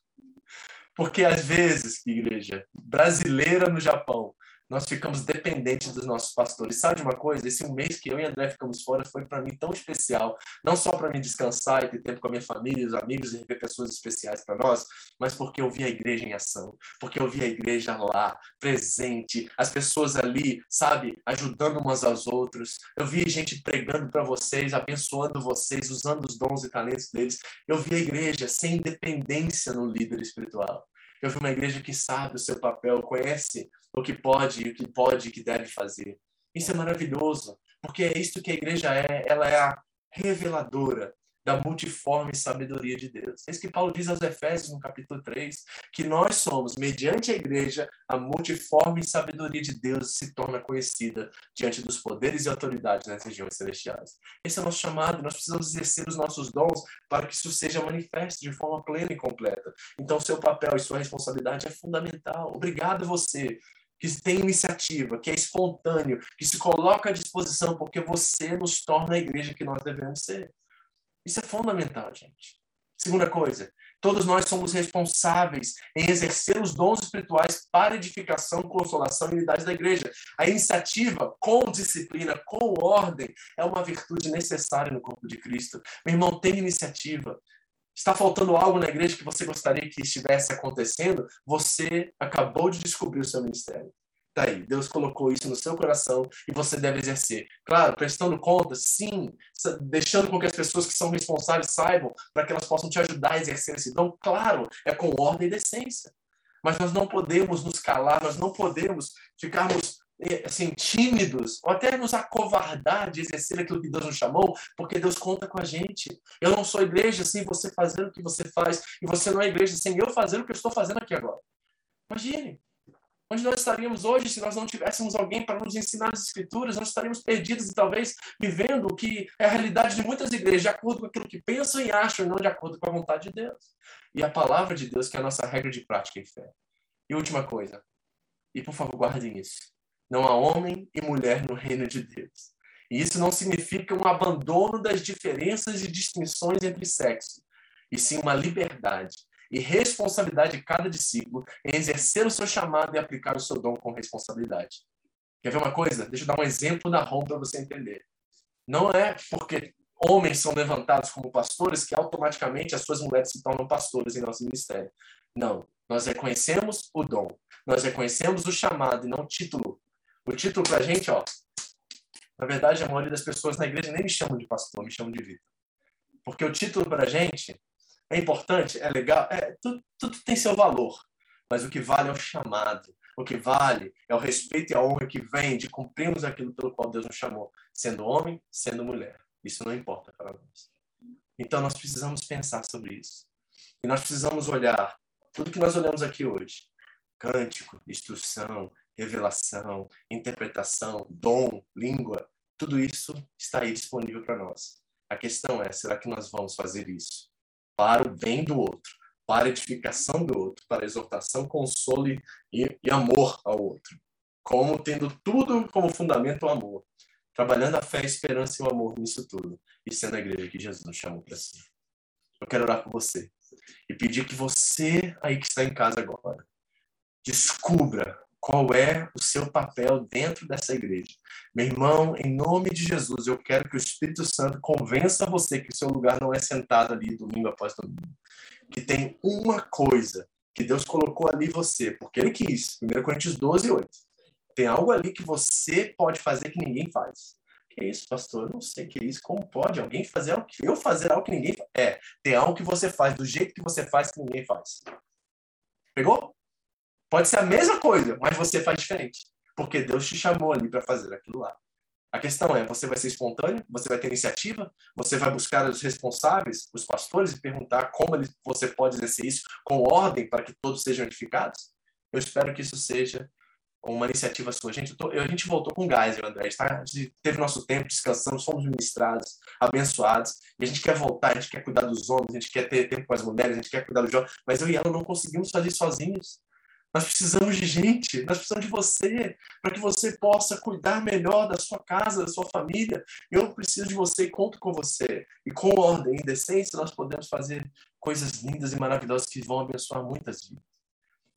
Porque às vezes, igreja, brasileira no Japão, nós ficamos dependentes dos nossos pastores. Sabe de uma coisa? Esse um mês que eu e André ficamos fora foi para mim tão especial, não só para mim descansar e ter tempo com a minha família, os amigos e rever pessoas especiais para nós, mas porque eu vi a igreja em ação, porque eu vi a igreja lá, presente, as pessoas ali, sabe, ajudando umas aos outros. Eu vi gente pregando para vocês, abençoando vocês, usando os dons e talentos deles. Eu vi a igreja sem dependência no líder espiritual. Eu vi uma igreja que sabe o seu papel, conhece o que pode, o que pode e que deve fazer. Isso é maravilhoso, porque é isso que a igreja é. Ela é a reveladora da multiforme sabedoria de Deus. É isso que Paulo diz aos Efésios no capítulo 3, que nós somos, mediante a igreja, a multiforme sabedoria de Deus se torna conhecida diante dos poderes e autoridades nas regiões celestiais. Esse é o nosso chamado, nós precisamos exercer os nossos dons para que isso seja manifesto de forma plena e completa. Então, seu papel e sua responsabilidade é fundamental. Obrigado você que tem iniciativa, que é espontâneo, que se coloca à disposição, porque você nos torna a igreja que nós devemos ser. Isso é fundamental, gente. Segunda coisa, todos nós somos responsáveis em exercer os dons espirituais para edificação, consolação e unidade da igreja. A iniciativa com disciplina, com ordem, é uma virtude necessária no corpo de Cristo. Meu irmão, tem iniciativa. Está faltando algo na igreja que você gostaria que estivesse acontecendo? Você acabou de descobrir o seu ministério. Tá aí, Deus colocou isso no seu coração e você deve exercer. Claro, prestando contas, sim, deixando com que as pessoas que são responsáveis saibam para que elas possam te ajudar a exercer esse dom. Claro, é com ordem e decência. Mas nós não podemos nos calar, nós não podemos ficarmos assim, tímidos, ou até nos acovardar de exercer aquilo que Deus nos chamou, porque Deus conta com a gente. Eu não sou igreja sem você fazer o que você faz, e você não é igreja sem eu fazer o que eu estou fazendo aqui agora. Imagine, onde nós estaríamos hoje se nós não tivéssemos alguém para nos ensinar as escrituras? Nós estaríamos perdidos e talvez vivendo o que é a realidade de muitas igrejas, de acordo com aquilo que pensam e acham, e não de acordo com a vontade de Deus. E a palavra de Deus, que é a nossa regra de prática e fé. E última coisa, e por favor guardem isso não há homem e mulher no reino de Deus. E isso não significa um abandono das diferenças e distinções entre sexos, e sim uma liberdade e responsabilidade de cada discípulo em exercer o seu chamado e aplicar o seu dom com responsabilidade. Quer ver uma coisa? Deixa eu dar um exemplo da Roma para você entender. Não é porque homens são levantados como pastores que automaticamente as suas mulheres se tornam pastores em nosso ministério. Não. Nós reconhecemos o dom. Nós reconhecemos o chamado e não o título o título para a gente, ó, na verdade, a maioria das pessoas na igreja nem me chamam de pastor, me chamam de Vitor. Porque o título para a gente é importante, é legal, é, tudo, tudo tem seu valor. Mas o que vale é o chamado. O que vale é o respeito e a honra que vem de cumprirmos aquilo pelo qual Deus nos chamou, sendo homem, sendo mulher. Isso não importa para nós. Então nós precisamos pensar sobre isso. E nós precisamos olhar tudo que nós olhamos aqui hoje: cântico, instrução, revelação, interpretação, dom, língua, tudo isso está aí disponível para nós. A questão é, será que nós vamos fazer isso para o bem do outro, para a edificação do outro, para a exortação, consolo e, e amor ao outro? Como tendo tudo como fundamento o amor, trabalhando a fé, a esperança e o amor nisso tudo, e sendo a igreja que Jesus nos chamou para si. Eu quero orar por você e pedir que você aí que está em casa agora descubra qual é o seu papel dentro dessa igreja. Meu irmão, em nome de Jesus, eu quero que o Espírito Santo convença você que o seu lugar não é sentado ali domingo após domingo. Que tem uma coisa que Deus colocou ali você, porque Ele quis. 1 Coríntios 12, 8. Tem algo ali que você pode fazer que ninguém faz. Que isso, pastor? Eu não sei que é isso. Como pode alguém fazer algo que eu fazer algo que ninguém faz? É, tem algo que você faz do jeito que você faz que ninguém faz. Pegou? Pode ser a mesma coisa, mas você faz diferente. Porque Deus te chamou ali para fazer aquilo lá. A questão é, você vai ser espontâneo? Você vai ter iniciativa? Você vai buscar os responsáveis, os pastores, e perguntar como você pode exercer isso com ordem para que todos sejam edificados? Eu espero que isso seja uma iniciativa sua. Gente, tô, a gente voltou com gás, André. Tá? Teve nosso tempo, descansamos, fomos ministrados, abençoados. E a gente quer voltar, a gente quer cuidar dos homens, a gente quer ter tempo com as mulheres, a gente quer cuidar dos jovens. Mas eu e ela não conseguimos fazer sozinhos. Nós precisamos de gente, nós precisamos de você, para que você possa cuidar melhor da sua casa, da sua família. Eu preciso de você e conto com você. E com ordem e decência, nós podemos fazer coisas lindas e maravilhosas que vão abençoar muitas vidas.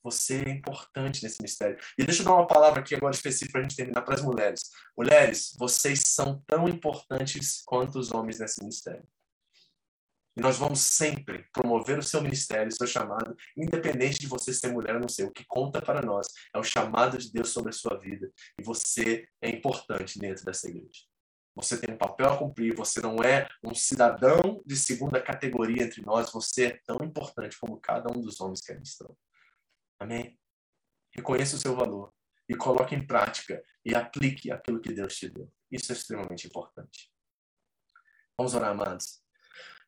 Você é importante nesse mistério. E deixa eu dar uma palavra aqui agora específica para a gente terminar para as mulheres. Mulheres, vocês são tão importantes quanto os homens nesse mistério. E nós vamos sempre promover o seu ministério, o seu chamado, independente de você ser mulher ou não ser. O que conta para nós é o chamado de Deus sobre a sua vida. E você é importante dentro dessa igreja. Você tem um papel a cumprir, você não é um cidadão de segunda categoria entre nós, você é tão importante como cada um dos homens que ali estão. Amém? Reconheça o seu valor e coloque em prática e aplique aquilo que Deus te deu. Isso é extremamente importante. Vamos orar, amados.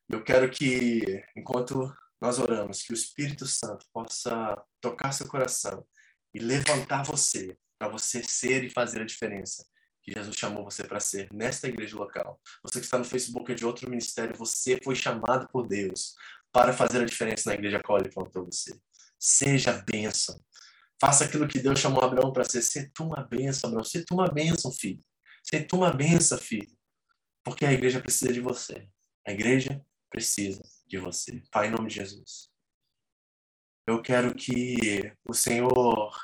Eu quero que, enquanto nós oramos, que o Espírito Santo possa tocar seu coração e levantar você para você ser e fazer a diferença que Jesus chamou você para ser nesta igreja local. Você que está no Facebook é de outro ministério, você foi chamado por Deus para fazer a diferença na igreja ele plantou você. Seja bênção. Faça aquilo que Deus chamou Abraão para ser. Ser tu uma bênção, Abraão. Ser tu uma bênção, filho. Ser tu uma bênção, filho. Porque a igreja precisa de você. A igreja precisa de você. Pai, em nome de Jesus. Eu quero que o Senhor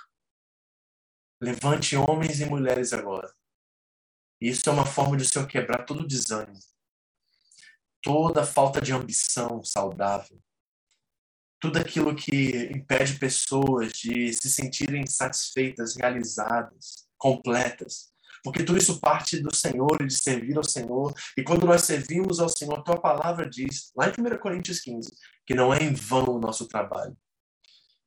levante homens e mulheres agora. Isso é uma forma de o Senhor quebrar todo o desânimo, toda falta de ambição saudável, tudo aquilo que impede pessoas de se sentirem satisfeitas, realizadas, completas porque tudo isso parte do Senhor e de servir ao Senhor. E quando nós servimos ao Senhor, tua palavra diz, lá em 1 Coríntios 15, que não é em vão o nosso trabalho.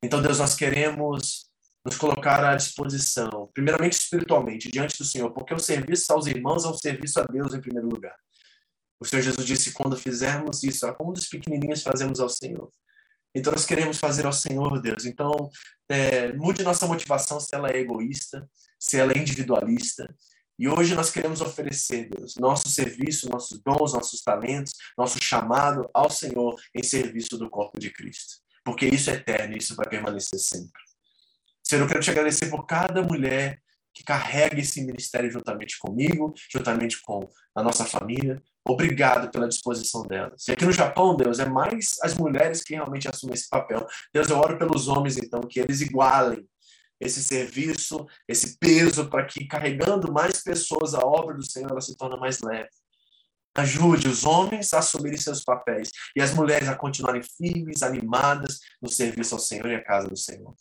Então, Deus, nós queremos nos colocar à disposição, primeiramente espiritualmente, diante do Senhor, porque o serviço aos irmãos é um serviço a Deus em primeiro lugar. O Senhor Jesus disse: quando fizermos isso, como dos pequenininhos fazemos ao Senhor. Então, nós queremos fazer ao Senhor, Deus. Então, é, mude nossa motivação se ela é egoísta, se ela é individualista. E hoje nós queremos oferecer, Deus, nosso serviço, nossos dons, nossos talentos, nosso chamado ao Senhor em serviço do corpo de Cristo. Porque isso é eterno e isso vai permanecer sempre. Senhor, eu quero te agradecer por cada mulher que carrega esse ministério juntamente comigo, juntamente com a nossa família. Obrigado pela disposição delas. E aqui no Japão, Deus, é mais as mulheres que realmente assumem esse papel. Deus, eu oro pelos homens, então, que eles igualem esse serviço, esse peso, para que carregando mais pessoas a obra do Senhor, ela se torne mais leve. Ajude os homens a assumirem seus papéis e as mulheres a continuarem firmes, animadas no serviço ao Senhor e à casa do Senhor.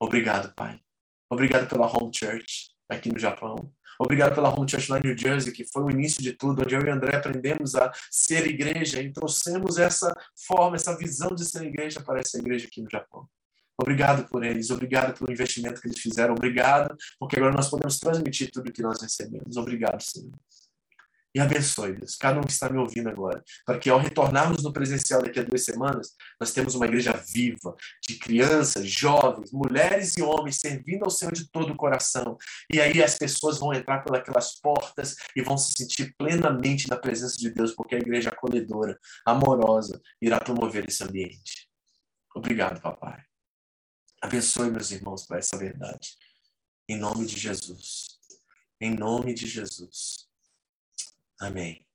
Obrigado, Pai. Obrigado pela Home Church aqui no Japão. Obrigado pela Home Church lá em New Jersey, que foi o início de tudo, onde eu e André aprendemos a ser igreja e trouxemos essa forma, essa visão de ser igreja para essa igreja aqui no Japão. Obrigado por eles, obrigado pelo investimento que eles fizeram, obrigado, porque agora nós podemos transmitir tudo que nós recebemos. Obrigado, Senhor. E abençoe, Deus, cada um que está me ouvindo agora, para que ao retornarmos no presencial daqui a duas semanas, nós temos uma igreja viva, de crianças, jovens, mulheres e homens servindo ao Senhor de todo o coração. E aí as pessoas vão entrar pelas portas e vão se sentir plenamente na presença de Deus, porque a igreja acolhedora, amorosa, irá promover esse ambiente. Obrigado, papai. Abençoe meus irmãos para essa verdade. Em nome de Jesus. Em nome de Jesus. Amém.